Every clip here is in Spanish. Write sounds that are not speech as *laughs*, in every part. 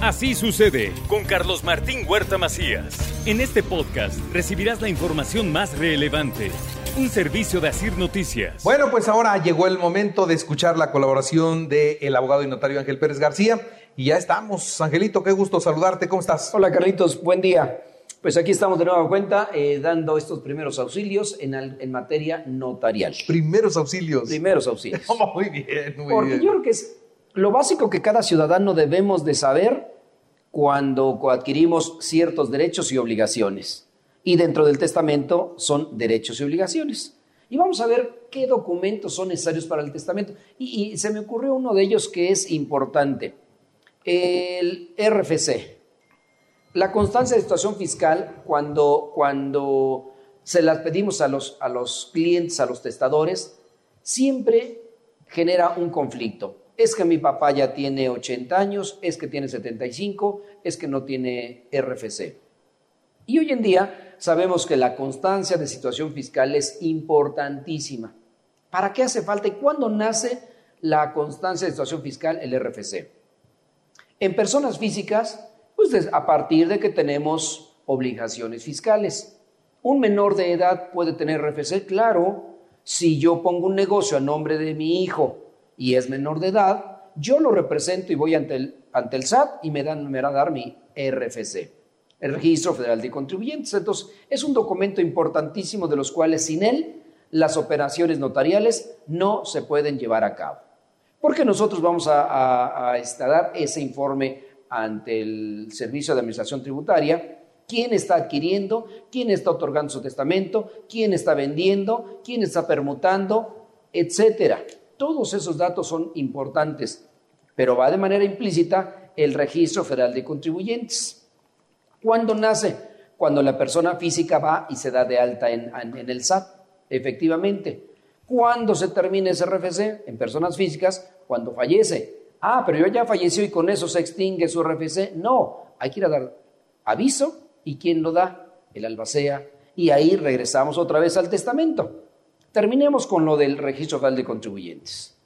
Así sucede con Carlos Martín Huerta Macías. En este podcast recibirás la información más relevante. Un servicio de Asir Noticias. Bueno, pues ahora llegó el momento de escuchar la colaboración del abogado y notario Ángel Pérez García. Y ya estamos. Angelito, qué gusto saludarte. ¿Cómo estás? Hola, Carlitos. Buen día. Pues aquí estamos de nueva cuenta eh, dando estos primeros auxilios en, al- en materia notarial. Primeros auxilios. Primeros auxilios. *laughs* muy bien, muy Porque bien. yo creo que es lo básico que cada ciudadano debemos de saber cuando adquirimos ciertos derechos y obligaciones. Y dentro del testamento son derechos y obligaciones. Y vamos a ver qué documentos son necesarios para el testamento. Y, se me ocurrió uno de ellos que es importante. El RFC. La constancia de situación fiscal, cuando, cuando se las pedimos a los, a los clientes, a los testadores, siempre genera un conflicto. Es que mi papá ya tiene 80 años, es que tiene 75, es que no tiene RFC. Y hoy en día sabemos que la constancia de situación fiscal es importantísima. ¿Para qué hace falta y cuándo nace la constancia de situación fiscal, el RFC? En personas físicas, pues a partir de que tenemos obligaciones fiscales. Un menor de edad puede tener RFC, claro. Si yo pongo un negocio a nombre de mi hijo y es menor de edad, yo lo represento y voy ante el, ante el SAT y me, dan, me van a dar mi RFC, el Registro Federal de Contribuyentes. Entonces, es un documento importantísimo de los cuales sin él las operaciones notariales no se pueden llevar a cabo. Porque nosotros vamos a, a- a, este, dar ese informe ante el Servicio de Administración Tributaria, quién está adquiriendo, quién está otorgando su testamento, quién está vendiendo, quién está permutando, etcétera. Todos esos datos son importantes, pero va de manera implícita el Registro Federal de Contribuyentes. ¿Cuándo nace? Cuando la persona física va y se da de alta en, el SAT, efectivamente. ¿Cuándo se termina ese RFC? En personas físicas, cuando fallece. Ah, pero yo ya falleció y con eso se extingue su RFC. No, hay que ir a dar aviso y quién lo da, el albacea. Y ahí regresamos otra vez al testamento. Terminemos con lo del registro federal de contribuyentes.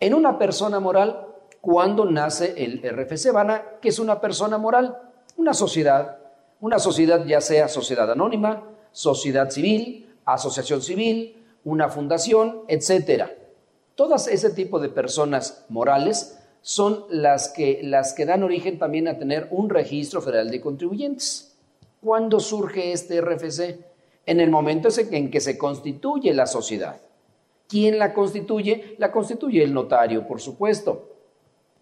En una persona moral, ¿cuándo nace el RFC? Van a, ¿qué es una persona moral? Una sociedad. Una sociedad ya sea sociedad anónima, sociedad civil, asociación civil, una fundación, etcétera. Todas ese tipo de personas morales son las que, las que dan origen también a tener un registro federal de contribuyentes. ¿Cuándo surge este RFC? En el momento en que se constituye la sociedad. ¿Quién la constituye? La constituye el notario, por supuesto.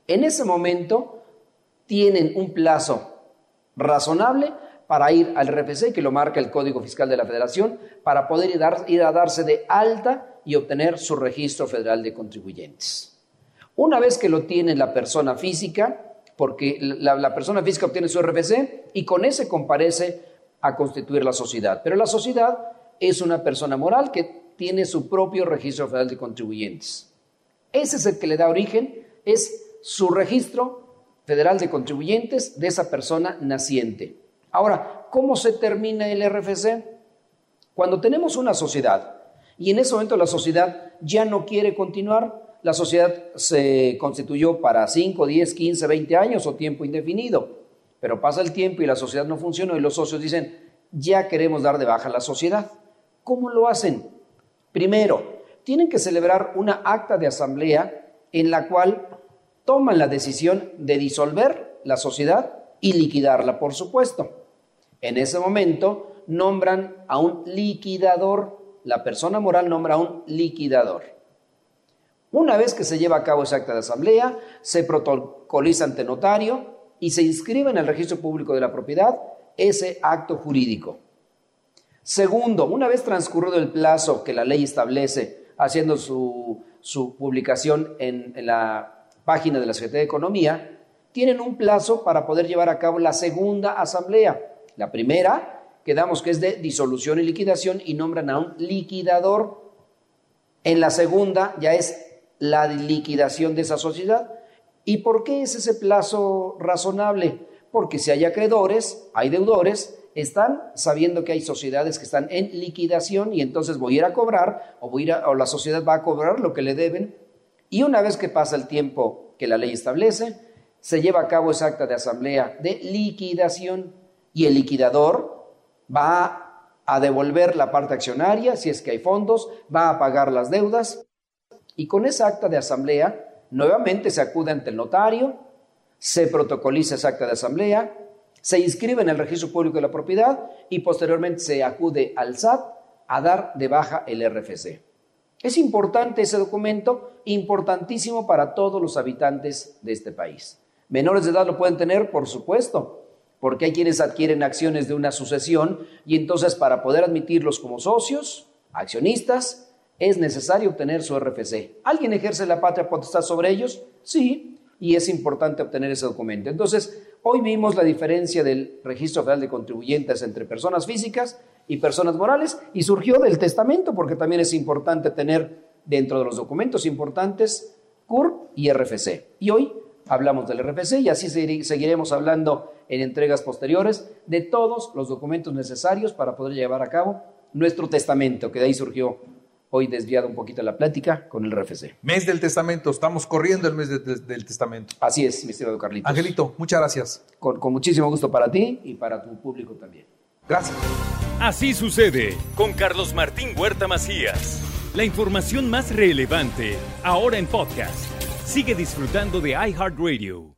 En ese momento tienen un plazo razonable para ir al RFC, que lo marca el Código Fiscal de la Federación, para poder ir a darse de alta y obtener su registro federal de contribuyentes. Una vez que lo tiene la persona física, porque la, la persona física obtiene su RFC y con ese comparece a constituir la sociedad. Pero la sociedad es una persona moral que tiene su propio registro federal de contribuyentes. Ese es el que le da origen, es su registro federal de contribuyentes de esa persona naciente. Ahora, ¿cómo se termina el RFC? Cuando tenemos una sociedad y en ese momento la sociedad ya no quiere continuar, la sociedad se constituyó para 5, 10, 15, 20 años o tiempo indefinido, pero pasa el tiempo y la sociedad no funciona y los socios dicen, ya queremos dar de baja la sociedad. ¿Cómo lo hacen? Primero, tienen que celebrar una acta de asamblea en la cual toman la decisión de disolver la sociedad y liquidarla, por supuesto. En ese momento nombran a un liquidador, la persona moral nombra a un liquidador. Una vez que se lleva a cabo esa acta de asamblea, se protocoliza ante notario y se inscribe en el registro público de la propiedad ese acto jurídico. Segundo, una vez transcurrido el plazo que la ley establece, haciendo su, su publicación en, en la página de la Secretaría de Economía, tienen un plazo para poder llevar a cabo la segunda asamblea. La primera, quedamos que es de disolución y liquidación y nombran a un liquidador. En la segunda ya es la liquidación de esa sociedad. ¿Y por qué es ese plazo razonable? Porque si hay acreedores, hay deudores, están sabiendo que hay sociedades que están en liquidación y entonces voy a ir a cobrar o, o la sociedad va a cobrar lo que le deben. Y una vez que pasa el tiempo que la ley establece, se lleva a cabo esa acta de asamblea de liquidación y el liquidador va a devolver la parte accionaria, si es que hay fondos, va a pagar las deudas y con esa acta de asamblea nuevamente se acude ante el notario, se protocoliza esa acta de asamblea, se inscribe en el registro público de la propiedad y posteriormente se acude al SAT a dar de baja el RFC. Es importante ese documento, importantísimo para todos los habitantes de este país. Menores de edad lo pueden tener, por supuesto, porque hay quienes adquieren acciones de una sucesión y entonces para poder admitirlos como socios, accionistas, es necesario obtener su RFC. ¿Alguien ejerce la patria potestad sobre ellos? Sí, y es importante obtener ese documento. Entonces, hoy vimos la diferencia del Registro Federal de Contribuyentes entre personas físicas y personas morales y surgió del testamento porque también es importante tener dentro de los documentos importantes CUR y RFC. Y hoy hablamos del RFC y así seguiremos hablando en entregas posteriores de todos los documentos necesarios para poder llevar a cabo nuestro testamento, que de ahí surgió hoy desviado un poquito la plática con el RFC. Mes del testamento, estamos corriendo el mes del testamento. Así es, mi estimado Carlitos. Angelito, muchas gracias. Con, con muchísimo gusto para ti y para tu público también. Gracias. Así sucede con Carlos Martín Huerta Macías. La información más relevante, ahora en podcast. Sigue disfrutando de iHeartRadio.